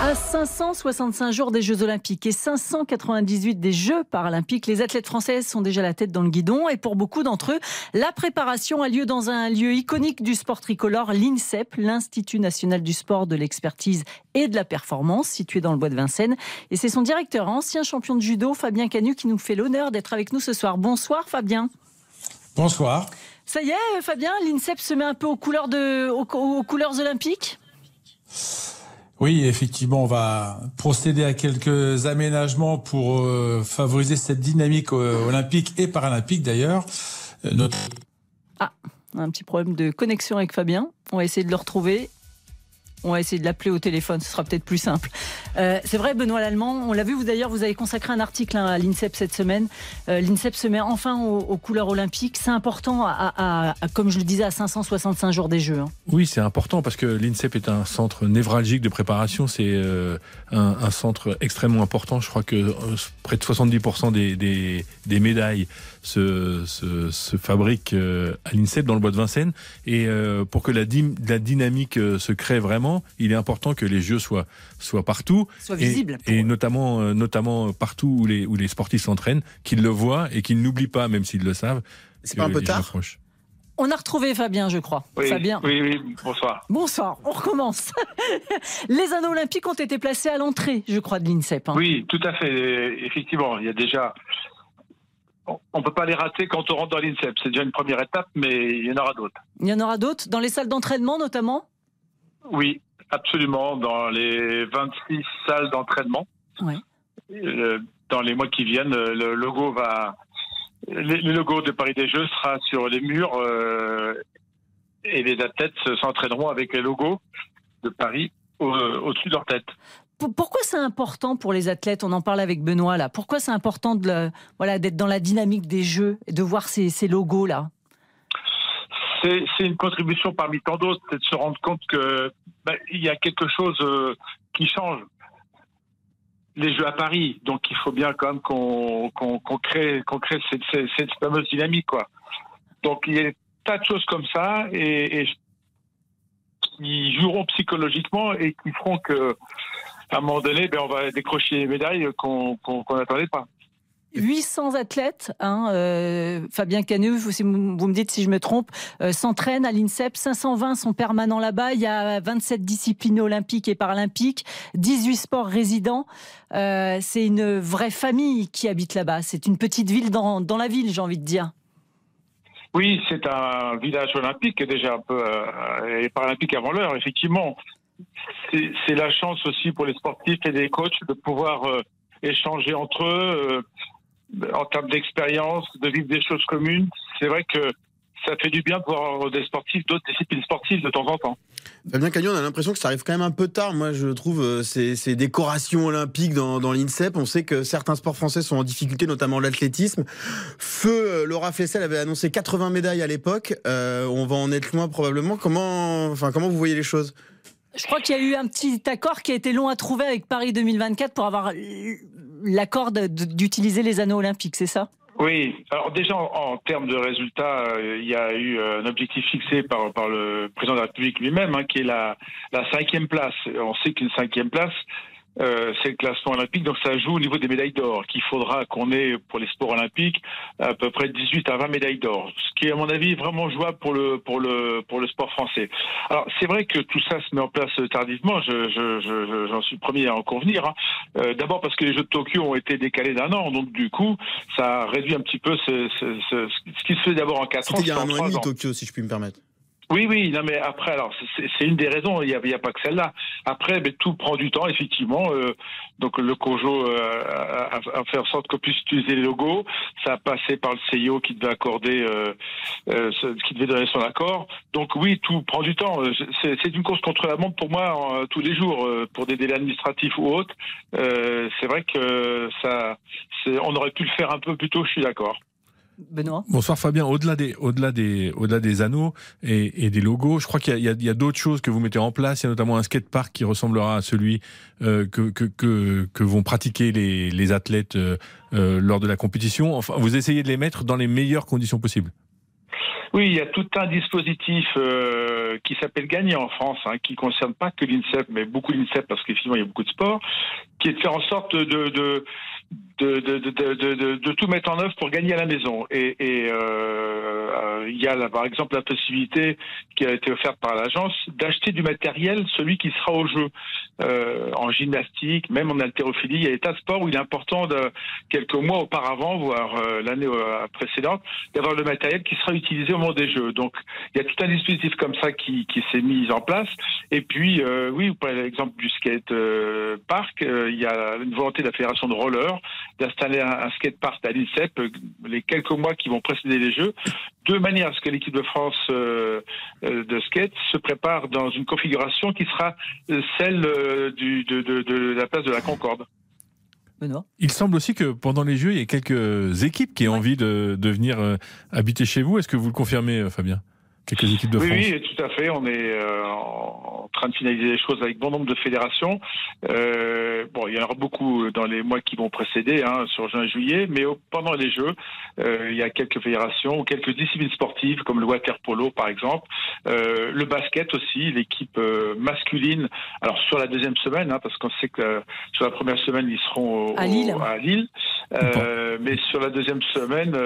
À 565 jours des Jeux Olympiques et 598 des Jeux Paralympiques, les athlètes françaises sont déjà la tête dans le guidon et pour beaucoup d'entre eux, la préparation a lieu dans un lieu iconique du sport tricolore, l'INSEP, l'Institut national du sport, de l'expertise et de la performance, situé dans le bois de Vincennes. Et c'est son directeur, ancien champion de judo, Fabien Canu, qui nous fait l'honneur d'être avec nous ce soir. Bonsoir Fabien. Bonsoir. Ça y est, Fabien, l'INSEP se met un peu aux couleurs, de, aux, couleurs olympiques? Oui, effectivement, on va procéder à quelques aménagements pour euh, favoriser cette dynamique euh, olympique et paralympique d'ailleurs. Euh, notre... Ah, un petit problème de connexion avec Fabien. On va essayer de le retrouver. On va essayer de l'appeler au téléphone, ce sera peut-être plus simple. Euh, c'est vrai, Benoît Lallemand, on l'a vu, vous d'ailleurs, vous avez consacré un article hein, à l'INSEP cette semaine. Euh, L'INSEP se met enfin aux, couleurs olympiques. C'est important, comme je le disais, à 565 jours des Jeux. Hein. Oui, c'est important parce que l'INSEP est un centre névralgique de préparation. C'est euh, un, centre extrêmement important. Je crois que près de 70% des, médailles se, fabriquent à l'INSEP dans le bois de Vincennes. Et pour que la dynamique se crée vraiment, il est important que les jeux soient, soient partout. Et, notamment, euh, notamment partout où les, où les sportifs s'entraînent, qu'ils le voient et qu'ils n'oublient pas, même s'ils le savent. C'est pas un peu tard on a retrouvé Fabien, je crois. Oui, Fabien. Oui, oui, bonsoir. Bonsoir, on recommence. les anneaux olympiques ont été placés à l'entrée, je crois, de l'INSEP. Hein. Oui, tout à fait. Effectivement, il y a déjà. On ne peut pas les rater quand on rentre dans l'INSEP. C'est déjà une première étape, mais il y en aura d'autres. Il y en aura d'autres, dans les salles d'entraînement notamment? Oui, Absolument, dans les 26 salles d'entraînement. Euh, dans les mois qui viennent, le logo va, le logo de Paris des Jeux sera sur les murs euh, et les athlètes s'entraîneront avec les logos de Paris au-dessus de leur tête. Pourquoi c'est important pour les athlètes On en parle avec Benoît là. Pourquoi c'est important de voilà d'être dans la dynamique des jeux et de voir ces, ces logos là C'est une contribution parmi tant d'autres, c'est de se rendre compte que ben, il y a quelque chose euh, qui change. Les Jeux à Paris, donc il faut bien quand même qu'on crée, qu'on crée cette, fameuse dynamique quoi. Donc il y a des tas de choses comme ça et, et qui joueront psychologiquement et qui feront que à un moment donné, ben, on va décrocher les médailles qu'on n'attendait pas. 800 athlètes, hein, euh, Fabien Canu, vous, me dites si je me trompe, euh, s'entraînent à l'INSEP. 520 sont permanents là-bas. Il y a 27 disciplines olympiques et paralympiques, 18 sports résidents. Euh, c'est une vraie famille qui habite là-bas. C'est une petite ville dans, dans la ville, j'ai envie de dire. Oui, c'est un village olympique déjà un peu et paralympique avant l'heure, effectivement c'est la chance aussi pour les sportifs et les coachs de pouvoir échanger entre eux en termes d'expérience, de vivre des choses communes. C'est vrai que ça fait du bien de voir des sportifs d'autres disciplines sportives de temps en temps. Fabien Cagnon, on a l'impression que ça arrive quand même un peu tard. Moi, je trouve euh, ces, décorations olympiques dans, l'INSEP. On sait que certains sports français sont en difficulté, notamment l'athlétisme. Feu, Laura Flessel avait annoncé 80 médailles à l'époque. on va en être loin probablement. Comment, enfin, comment vous voyez les choses? Je crois qu'il y a eu un petit accord qui a été long à trouver avec Paris 2024 pour avoir l'accord d'utiliser les anneaux olympiques, c'est ça? Oui, alors déjà en, termes de résultats, euh, il y a eu un objectif fixé par, le président de la République lui-même, hein, qui est la cinquième place. On sait qu'une cinquième place, euh, c'est le classement olympique, donc ça joue au niveau des médailles d'or, qu'il faudra qu'on ait pour les sports olympiques à peu près 18 à 20 médailles d'or, ce qui est à mon avis vraiment jouable pour le pour le pour le sport français. Alors c'est vrai que tout ça se met en place tardivement, je, je, je, j'en suis le premier à en convenir. Hein. Euh, d'abord parce que les Jeux de Tokyo ont été décalés d'un an, donc du coup ça réduit un petit peu ce, ce, ce, ce qui se fait d'abord en quatre ans. Il y a un an et demi Tokyo, si je puis me permettre. Oui, oui, non, mais après, alors c'est une des raisons. Il n'y a, a, pas que celle-là. Après, mais tout prend du temps, effectivement. Euh, donc le COJO euh, a, fait en sorte qu'on puisse utiliser les logos. Ça a passé par le CIO qui devait accorder, euh, euh, qui devait donner son accord. Donc oui, tout prend du temps. C'est une course contre la montre pour moi tous les jours, pour des délais administratifs ou autres. c'est vrai que ça, on aurait pu le faire un peu plus tôt. Je suis d'accord. Benoît. Bonsoir Fabien. Au-delà des, au-delà des, au-delà des anneaux et, des logos, je crois qu'il y a, y a, d'autres choses que vous mettez en place. Il y a notamment un skatepark qui ressemblera à celui euh, que, que, que, que, vont pratiquer les, les athlètes euh, euh, lors de la compétition. Enfin, vous essayez de les mettre dans les meilleures conditions possibles. Oui, il y a tout un dispositif euh, qui s'appelle Gagner en France, hein, qui concerne pas que l'INSEP, mais beaucoup l'INSEP parce qu'effectivement il y a beaucoup de sport, qui est de faire en sorte de, de de, tout mettre en œuvre pour gagner à la maison. Et, et euh, il y a par exemple la possibilité qui a été offerte par l'agence d'acheter du matériel, celui qui sera au jeu, euh, en gymnastique, même en haltérophilie. Il y a des tas de sports où il est important de quelques mois auparavant, voire euh, l'année euh, précédente, d'avoir le matériel qui sera utilisé au moment des jeux. Donc il y a tout un dispositif comme ça qui, qui s'est mis en place. Et puis euh, oui, vous prenez l'exemple du skate park, il y a une volonté de la fédération de roller d'installer un, un skatepark à l'INSEP euh, les quelques mois qui vont précéder les Jeux, de manière à ce que l'équipe de France euh, euh, de skate se prépare dans une configuration qui sera celle du, de, de, de la place de la Concorde. Benoît? Il semble aussi que pendant les Jeux, il y a quelques équipes qui ont envie de, de venir habiter chez vous. Est-ce que vous le confirmez, Fabien? Quelques équipes de oui, France. Oui, tout à fait. On est en train de finaliser les choses avec bon nombre de fédérations. Euh, bon, il y en aura beaucoup dans les mois qui vont précéder, hein, sur juin et juillet, mais pendant les Jeux, euh, il y a quelques fédérations ou quelques disciplines sportives, comme le water polo par exemple, euh, le basket aussi, l'équipe euh, masculine. Alors sur la deuxième semaine, hein, parce qu'on sait que euh, sur la première semaine ils seront au, à Lille, à Lille euh, mais sur la deuxième semaine,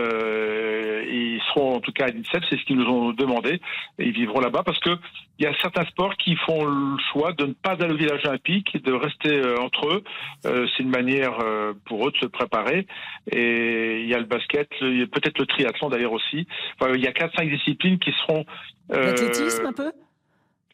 ils seront en tout cas à l'INSEP, c'est ce qu'ils nous ont demandé, et ils vivront là-bas parce que il y a certains sports qui font le choix de ne pas aller au village olympique, de rester euh, entre eux. Euh, c'est une manière euh, pour eux de se préparer. Et il y a le basket, peut-être le triathlon d'ailleurs aussi. Il y a quatre cinq disciplines qui seront. L'athlétisme un peu?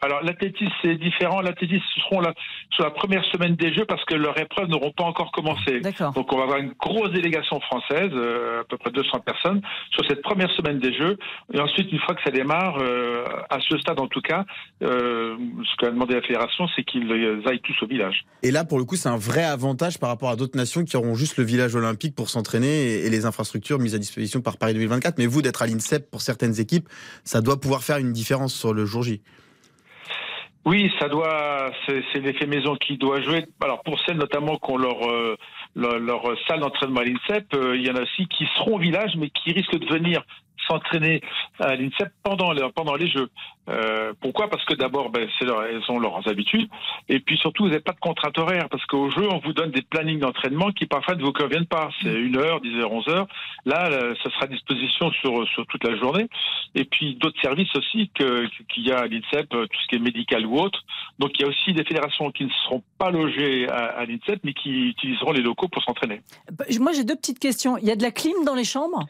Alors l'athlétisme c'est différent. L'athlétisme seront là sur la première semaine des Jeux parce que leurs épreuves n'auront pas encore commencé. Donc on va avoir une grosse délégation française, euh, à peu près 200 personnes, sur cette première semaine des Jeux. Et ensuite, une fois que ça démarre, euh, à ce stade en tout cas, euh, ce qu'a demandé la fédération, c'est qu'ils aillent tous au village. Et là, pour le coup, c'est un vrai avantage par rapport à d'autres nations qui auront juste le village olympique pour s'entraîner et, les infrastructures mises à disposition par Paris 2024. Mais vous, d'être à l'INSEP pour certaines équipes, ça doit pouvoir faire une différence sur le jour J. Oui, ça doit, c'est l'effet maison qui doit jouer. Alors pour celles notamment qui ont leur, euh, leur, salle d'entraînement à l'INSEP, euh, il y en a aussi qui seront au village mais qui risquent de venir s'entraîner à l'INSEP pendant, pendant les Jeux. Euh, pourquoi? Parce que d'abord, ben, elles ont leurs habitudes, et puis surtout, vous n'avez pas de contrainte horaire, parce qu'au jeu, on vous donne des plannings d'entraînement qui parfois ne vous conviennent pas. C'est mm. une heure, 10 heures, 11 heures. Là, ça sera à disposition sur, sur toute la journée. Et puis d'autres services aussi qu'il y a à l'INSEP, tout ce qui est médical ou autre. Donc il y a aussi des fédérations qui ne seront pas logées à, à l'INSEP, mais qui utiliseront les locaux pour s'entraîner. Moi, j'ai deux petites questions. Il y a de la clim dans les chambres?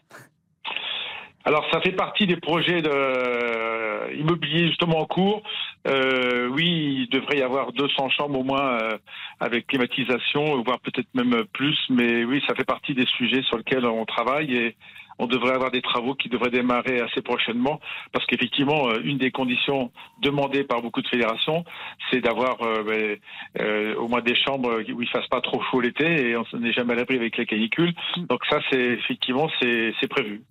Alors, ça fait partie des projets de, euh, immobiliers justement en cours. Euh, oui, il devrait y avoir 200 chambres au moins euh, avec climatisation, voire peut-être même plus. Mais oui, ça fait partie des sujets sur lesquels on travaille et on devrait avoir des travaux qui devraient démarrer assez prochainement, parce qu'effectivement, une des conditions demandées par beaucoup de fédérations, c'est d'avoir ben, au moins des chambres où il fasse pas trop chaud l'été et on n'est jamais à l'abri avec les canicules. Donc ça, c'est effectivement c'est prévu.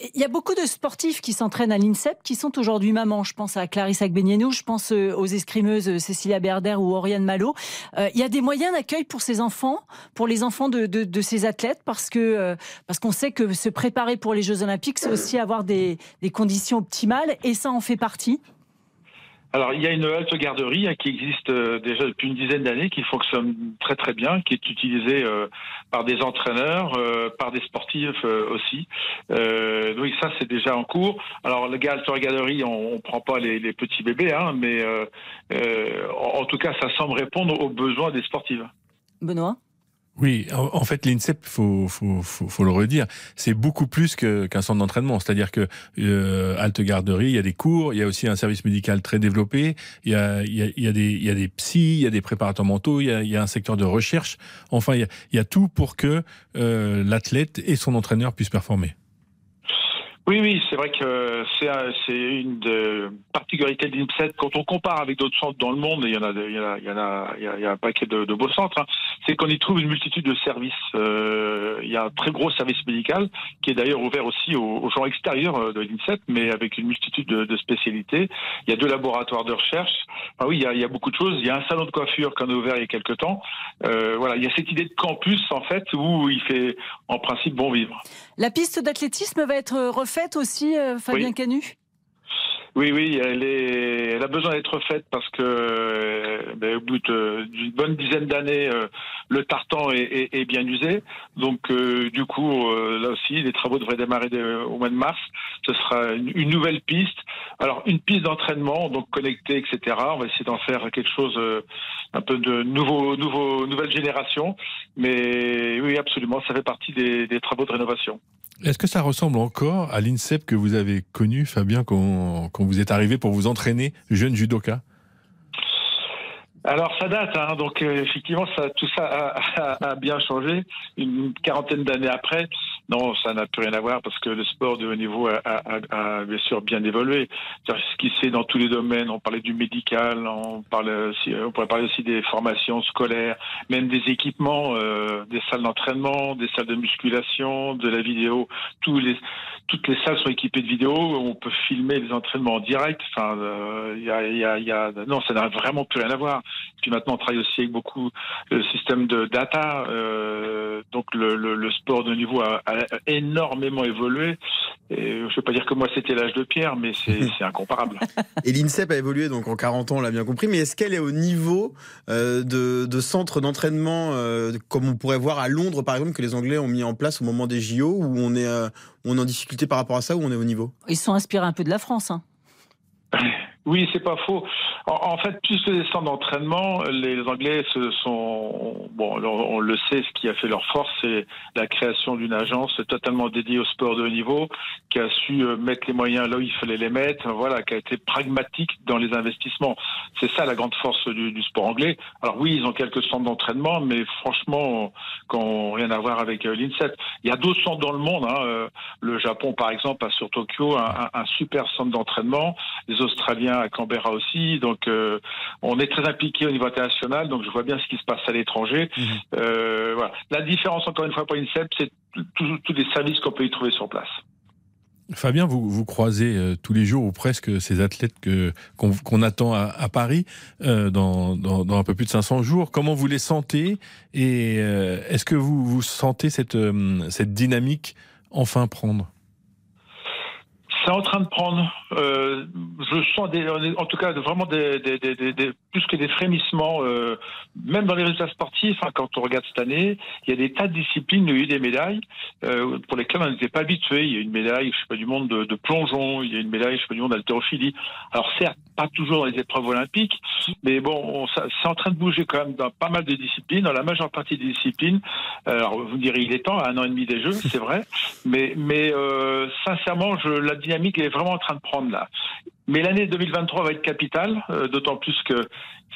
Il y a beaucoup de sportifs qui s'entraînent à l'INSEP qui sont aujourd'hui mamans. Je pense à Clarisse Agbenienou, je pense euh, aux escrimeuses euh, Cécilia Berder ou Oriane Malo. Euh, il y a des moyens d'accueil pour ces enfants, pour les enfants de, ces athlètes, parce que parce qu'on sait que se préparer pour les Jeux Olympiques, c'est aussi avoir des conditions optimales, et ça en fait partie. Alors, il y a une halte garderie hein, qui existe euh, déjà depuis une dizaine d'années, qui fonctionne très très bien, qui est utilisée euh, par des entraîneurs, euh, par des sportifs aussi. donc ça, c'est déjà en cours. Alors, le halte garderie, on, on prend pas les, petits bébés, hein, mais en, en tout cas, ça semble répondre aux besoins des sportifs. Benoît? Oui, en fait, l'INSEP, faut, faut, faut, faut, le redire, c'est beaucoup plus qu'un centre d'entraînement. C'est-à-dire que euh, halte garderie, il y a des cours, il y a aussi un service médical très développé, il y a, il y a, il y a des, il y a des psys, il y a des préparateurs mentaux, il y a, il y a un secteur de recherche. Enfin, il y a, il y tout pour que euh, l'athlète et son entraîneur puissent performer. Oui, oui, c'est vrai que c'est une de particularités de l'INSET. Quand on compare avec d'autres centres dans le monde, il y en a, il y a, il y en a, il y a un paquet de, beaux centres, hein, c'est qu'on y trouve une multitude de services. Euh, il y a un très gros service médical qui est d'ailleurs ouvert aussi aux, gens extérieurs euh, de l'INSET, mais avec une multitude de, de, spécialités. Il y a deux laboratoires de recherche. Ah oui, il y, a, il y a beaucoup de choses. Il y a un salon de coiffure qu'on a ouvert il y a quelques temps. Euh, voilà, il y a cette idée de campus en fait où il fait en principe bon vivre. La piste d'athlétisme va être refaite aussi, euh, Fabien Canu? Oui, oui, elle, est, elle a besoin d'être faite parce que ben, au bout d'une bonne dizaine d'années, euh, le tartan est, bien usé. Donc, euh, du coup, euh, là aussi, les travaux devraient démarrer au mois de mars. Ce sera une, nouvelle piste. Alors, une piste d'entraînement, donc connectée, etc. On va essayer d'en faire quelque chose un peu de nouveau, nouvelle génération. Mais oui, absolument, ça fait partie des, travaux de rénovation. Est-ce que ça ressemble encore à l'INSEP que vous avez connu, Fabien, quand vous êtes arrivé pour vous entraîner, jeune judoka alors ça date, hein, donc euh, effectivement ça, tout ça a, bien changé une quarantaine d'années après. Non, ça n'a plus rien à voir parce que le sport de haut niveau a, bien sûr bien évolué. Ce qui se fait dans tous les domaines, on parlait du médical, on, aussi, pourrait parler aussi des formations scolaires, même des équipements, euh, des salles d'entraînement, des salles de musculation, de la vidéo. Toutes les salles sont équipées de vidéos, on peut filmer les entraînements en direct. Enfin, euh, y, a, non, ça n'a vraiment plus rien à voir. Puis maintenant, on travaille aussi avec beaucoup le système de data. Euh, donc le, le, sport de niveau a, a énormément évolué. Et je ne veux pas dire que moi c'était l'âge de pierre, mais c'est incomparable. Et l'INSEP a évolué donc en 40 ans, on l'a bien compris. Mais est-ce qu'elle est au niveau euh, de, de centres d'entraînement euh, comme on pourrait voir à Londres par exemple que les Anglais ont mis en place au moment des JO où on est, euh, on est en difficulté par rapport à ça ou on est au niveau? Ils sont inspirés un peu de la France. Hein. Oui, c'est pas faux. En, fait, plus des centres d'entraînement, les Anglais se sont bon, on le sait, ce qui a fait leur force, c'est la création d'une agence totalement dédiée au sport de haut niveau, qui a su euh, mettre les moyens là où il fallait les mettre, voilà, qui a été pragmatique dans les investissements. C'est ça la grande force du, sport anglais. Alors oui, ils ont quelques centres d'entraînement, mais franchement, quand rien à voir avec euh, l'INSEP. Il y a d'autres centres dans le monde. Hein. Euh, le Japon, par exemple, a sur Tokyo un, un super centre d'entraînement. Les Australiens à Canberra aussi. Donc, euh, on est très impliqué au niveau international. Donc, je vois bien ce qui se passe à l'étranger. Mhm. Euh, voilà. La différence, encore une fois, pour l'INSEP, c'est tous les services qu'on peut y trouver sur place. Fabien, vous, vous croisez euh, tous les jours ou presque ces athlètes qu'on attend à, Paris dans, dans, un peu plus de 500 jours. Comment vous les sentez et est-ce que vous, vous sentez cette, cette dynamique enfin prendre? C'est en train de prendre. Euh, je sens en tout cas vraiment plus que des frémissements, euh, même dans les résultats sportifs. Hein, quand on regarde cette année, il y a des tas de disciplines, il y a eu des médailles euh, pour lesquelles on n'était pas habitué. Il y a une médaille, je sais pas, du monde de, plongeon. Il y a une médaille, je sais pas, du monde d'haltérophilie. Alors certes, pas toujours dans les épreuves olympiques, mais bon, c'est en train de bouger quand même dans pas mal de disciplines, dans la majeure partie des disciplines. Alors vous direz, il est temps, à un an et demi des Jeux, c'est vrai, mais mais euh, sincèrement, je la dynamique dynamique est vraiment en train de prendre là. Mais l'année 2023 va être capitale, euh, d'autant plus que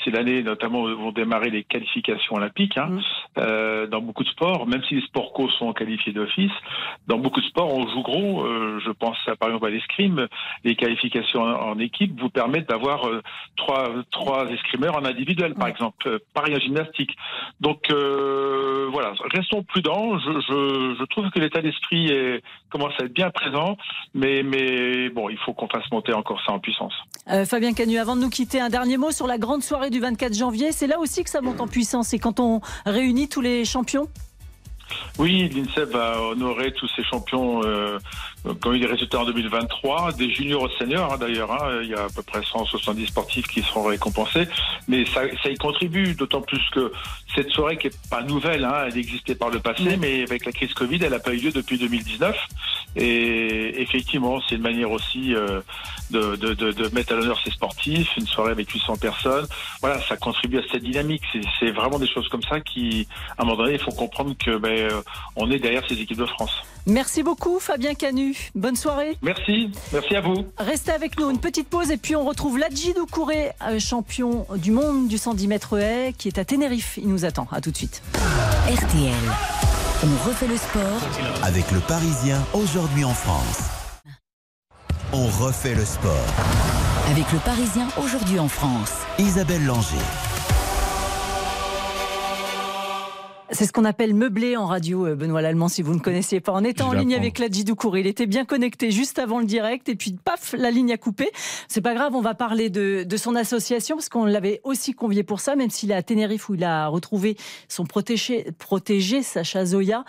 c'est l'année notamment où vont démarrer les qualifications olympiques hein, mm. euh, dans beaucoup de sports, même si les sports co sont qualifiés d'office. Dans beaucoup de sports, on joue gros. Euh, je pense à, par exemple à l'escrime. Les qualifications en, équipe vous permettent d'avoir euh, trois, trois escrimeurs en individuel, par exemple. Euh, pareil en gymnastique. Donc euh, voilà, restons prudents. Je, je, je trouve que l'état d'esprit commence à être bien présent, mais, mais bon, il faut qu'on fasse monter encore ça en puissance. Fabien Canu, avant de nous quitter, un dernier mot sur la grande soirée du 24 janvier. C'est là aussi que ça monte en puissance. Et quand on réunit tous les champions? Oui, l'INSEP va honorer tous ces champions euh, qui ont eu des résultats en 2023, des juniors aux seniors hein, d'ailleurs. Hein, il y a à peu près 170 sportifs qui seront récompensés, mais ça, ça y contribue, d'autant plus que cette soirée qui est pas nouvelle, hein, elle existait par le passé, mais avec la crise Covid, elle n'a pas eu lieu depuis 2019. Et effectivement, c'est une manière aussi euh, de, de, de, de, mettre à l'honneur ces sportifs, une soirée avec 800 personnes. Voilà, ça contribue à cette dynamique. C'est vraiment des choses comme ça qui, à un moment donné, il faut comprendre que ben, euh, on est derrière ces équipes de France. Merci beaucoup Fabien Canu. Bonne soirée. Merci, merci à vous. Restez avec nous, une petite pause et puis on retrouve Ladji Doucouré, euh, champion du monde du 110 mètres haies, qui est à Tenerife. Il nous attend. À tout de suite. RTL. On refait le sport avec le Parisien aujourd'hui en France. On refait le sport avec le Parisien aujourd'hui en France. Isabelle Langer. C'est ce qu'on appelle meubler en radio, euh, Benoît Lallemand, si vous ne connaissiez pas. En étant en ligne avec Ladji Doucouré, il était bien connecté juste avant le direct et puis paf, la ligne a coupé. C'est pas grave, on va parler de, son association parce qu'on l'avait aussi convié pour ça, même s'il est à Tenerife où il a retrouvé son protégé, protégé Sacha Zoya,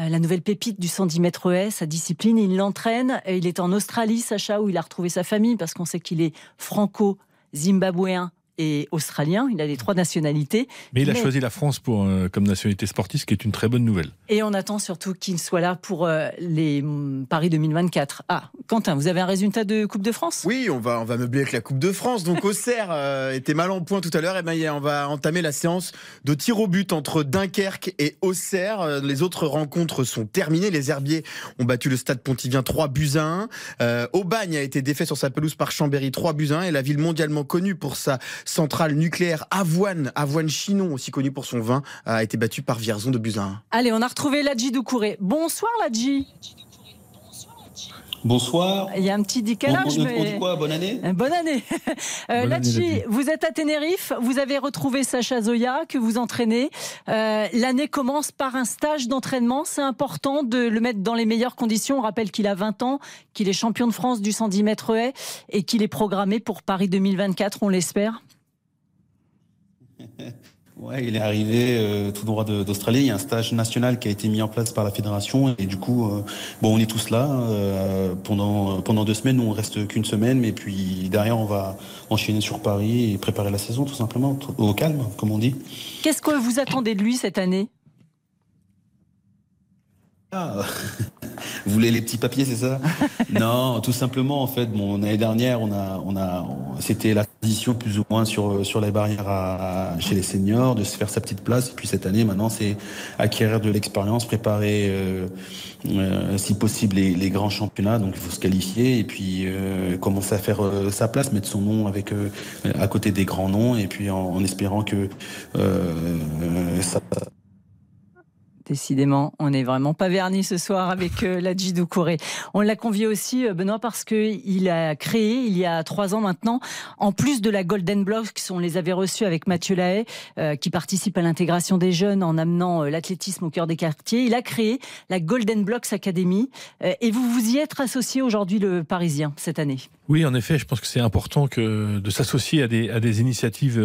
euh, la nouvelle pépite du 110 mètres haies, sa discipline, il l'entraîne. Il est en Australie, Sacha, où il a retrouvé sa famille parce qu'on sait qu'il est franco-zimbabwéen et australien. Il a les trois nationalités. Mais il a choisi la France pour, euh, comme nationalité sportive, ce qui est une très bonne nouvelle. Et on attend surtout qu'il soit là pour euh, les mm, Paris 2024. Ah, Quentin, vous avez un résultat de Coupe de France? Oui, on va, on va meubler avec la Coupe de France. Donc Auxerre euh, était mal en point tout à l'heure. Et ben, on va entamer la séance de tir au but entre Dunkerque et Auxerre. Les autres rencontres sont terminées. Les Herbiers ont battu le Stade Pontivien 3 buts à 1. Aubagne a été défait sur sa pelouse par Chambéry 3 buts à 1. Et la ville mondialement connue pour sa centrale nucléaire Avoine, Avoine Chinon, aussi connu pour son vin, a été battu par Vierzon de Buzyn. Allez, on a retrouvé Ladji Doucouré. Bonsoir Ladji. Bonsoir. Il y a un petit décalage. On, mais... dit quoi? Bonne année? Euh, Bonne année. Euh, vous êtes à Tenerife, vous avez retrouvé Sacha Zoya que vous entraînez. Euh, l'année commence par un stage d'entraînement. C'est important de le mettre dans les meilleures conditions. On rappelle qu'il a 20 ans, qu'il est champion de France du 110 mètres haies et qu'il est programmé pour Paris 2024, on l'espère. Ouais, il est arrivé euh, tout droit d'Australie. Il y a un stage national qui a été mis en place par la fédération et du coup, euh, bon, on est tous là euh, pendant pendant deux semaines. On reste qu'une semaine, mais puis derrière, on va enchaîner sur Paris et préparer la saison tout simplement au calme, comme on dit. Qu'est-ce que vous attendez de lui cette année? Ah. Vous voulez les petits papiers, c'est ça Non, tout simplement, en fait, bon, l'année dernière, on a, on a, c'était la tradition plus ou moins sur, sur les barrières à, chez les seniors, de se faire sa petite place. Et puis cette année, maintenant, c'est acquérir de l'expérience, préparer, euh, euh, si possible, les, les, grands championnats. Donc, il faut se qualifier et puis euh, commencer à faire euh, sa place, mettre son nom avec, euh, à côté des grands noms et puis en, en espérant que ça Décidément, on n'est vraiment pas verni ce soir avec euh. On l'a convié aussi, euh, Benoît, parce qu'il a créé, il y a trois ans maintenant, en plus de la Golden Blocks, on les avait reçus avec Mathieu Lahaye, euh, qui participe à l'intégration des jeunes en amenant l'athlétisme au cœur des quartiers. Il a créé la Golden Blocks Academy. et vous vous y êtes associé aujourd'hui, le Parisien, cette année. Oui, en effet, je pense que c'est important de s'associer à des, initiatives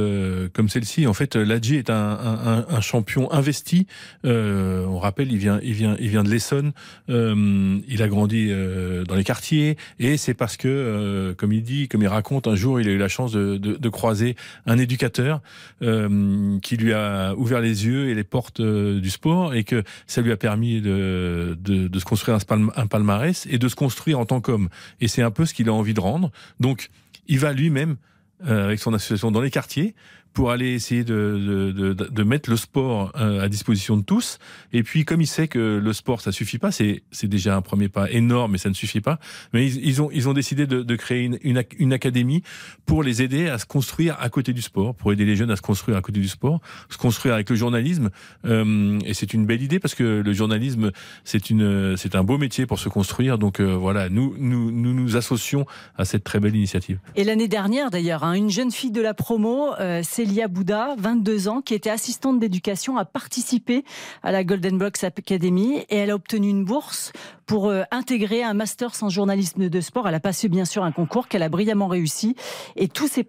comme celle-ci. En fait, l'AG est un, champion investi. Euh, euh, on rappelle, il vient, il vient, il vient de l'Essonne. Euh, il a grandi euh, dans les quartiers et c'est parce que, comme il dit, comme il raconte, un jour il a eu la chance de, croiser un éducateur qui lui a ouvert les yeux et les portes du sport et que ça lui a permis de, de, se construire un, un palmarès et de se construire en tant qu'homme. Et c'est un peu ce qu'il a envie de rendre. Donc, il va lui-même avec son association dans les quartiers pour aller essayer de, de, de, de, mettre le sport euh, à disposition de tous. Et puis, comme il sait que le sport, ça suffit pas, c'est, déjà un premier pas énorme, mais ça ne suffit pas. Mais ils, ont, ils ont décidé de, créer une, une, une, académie pour les aider à se construire à côté du sport, pour aider les jeunes à se construire à côté du sport, se construire avec le journalisme. Euh, et c'est une belle idée parce que le journalisme, c'est une, c'est un beau métier pour se construire. Donc euh, voilà, nous, nous, nous nous associons à cette très belle initiative. Et l'année dernière, d'ailleurs, hein, une jeune fille de la promo, euh, c'est Célia Bouddha, 22 ans, qui était assistante d'éducation, a participé à la Golden Box Academy et elle a obtenu une bourse pour euh, intégrer un master en journalisme de sport. Elle a passé bien sûr un concours qu'elle a brillamment réussi et tous ses,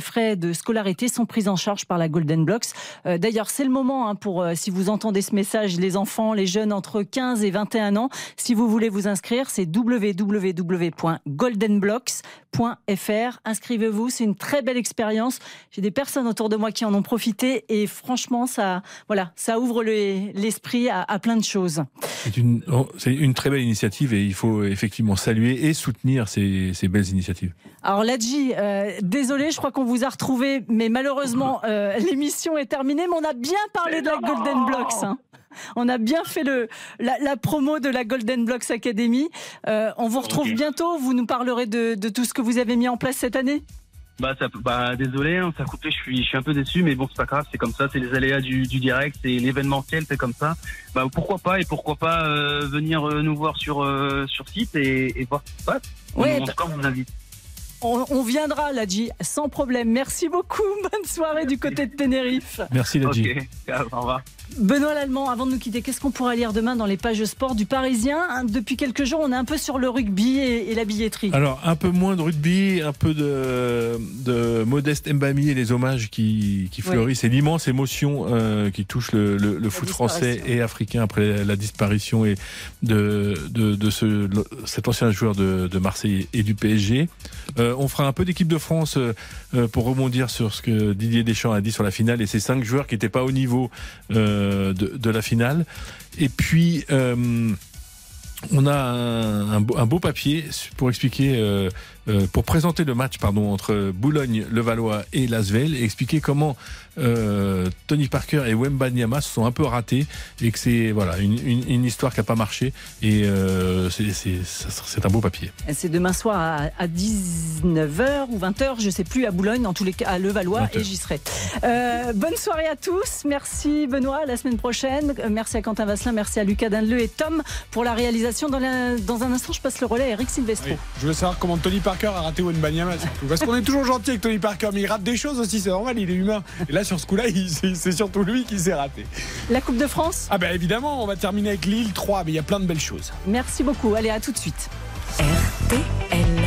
frais de scolarité sont pris en charge par la Golden Blocks. Euh, d'ailleurs, c'est le moment hein, pour, euh, si vous entendez ce message, les enfants, les jeunes entre 15 et 21 ans, si vous voulez vous inscrire, c'est www.goldenblocks.fr. Inscrivez-vous, c'est une très belle expérience. J'ai des personnes autour de moi qui en ont profité et franchement, ça, voilà, ça ouvre l'esprit à, plein de choses. C'est une, oh, très belle initiative et il faut effectivement saluer et soutenir ces, ces belles initiatives. Alors Ladji, euh, désolé, je crois qu'on vous a retrouvé, mais malheureusement euh, l'émission est terminée, mais on a bien parlé de la Golden Blocks. Hein. On a bien fait le, la, la, promo de la Golden Blocks Academy. Euh, on vous retrouve bientôt. Vous nous parlerez de, de tout ce que vous avez mis en place cette année bah, ça, bah désolé, hein, ça a coupé, je suis, je suis un peu déçu, mais bon, c'est pas grave, c'est comme ça, c'est les aléas du, du direct, c'est l'événementiel, c'est comme ça. Bah pourquoi pas et pourquoi pas euh, venir euh, nous voir sur euh, sur site et, et, voir ce qui se passe. Ouais, on, bah, on vous invite. On, on viendra, Ladji, sans problème. Merci beaucoup. Bonne soirée du côté de Tenerife. Merci, Ladji. Ok, au revoir. Benoît Lallemand, avant de nous quitter, qu'est-ce qu'on pourra lire demain dans les pages de sport du Parisien? Hein, Depuis quelques jours, on est un peu sur le rugby et, la billetterie. Alors, un peu moins de rugby, un peu de, de Modeste Mbami et les hommages qui, qui fleurissent. C'est l'immense émotion euh, qui touche le, le, foot français et africain après la disparition et de, de, de ce, cet ancien joueur de, de Marseille et du PSG. Euh, on fera un peu d'équipe de France euh, pour rebondir sur ce que Didier Deschamps a dit sur la finale et ces cinq joueurs qui n'étaient pas au niveau. Euh, euh, de, la finale. Et puis, euh, on a un, beau, papier pour expliquer euh, euh, pour présenter le match pardon, entre Boulogne-Levallois et Lasvel et expliquer comment euh, Tony Parker et Wemba Nyama se sont un peu ratés et que c'est voilà, une, une, une histoire qui n'a pas marché et euh, c'est un beau papier. C'est demain soir à, à 19h ou 20h, je ne sais plus, à Boulogne, en tous les cas à Levallois et j'y serai. Euh, bonne soirée à tous. Merci Benoît, à la semaine prochaine. Merci à Quentin Vasselin, merci à Lucas Danleux et Tom pour la réalisation. Dans, la, dans un instant, je passe le relais à Eric Silvestro. Je veux savoir comment Tony Parker Parker a raté Wembanyama, Parce qu'on est toujours gentil avec Tony Parker, mais il rate des choses aussi, c'est normal, il est humain. Et là, sur ce coup-là, c'est surtout lui qui s'est raté. La Coupe de France Ah, ben évidemment, on va terminer avec Lille 3, mais il y a plein de belles choses. Merci beaucoup. Allez, à tout de suite. RTL.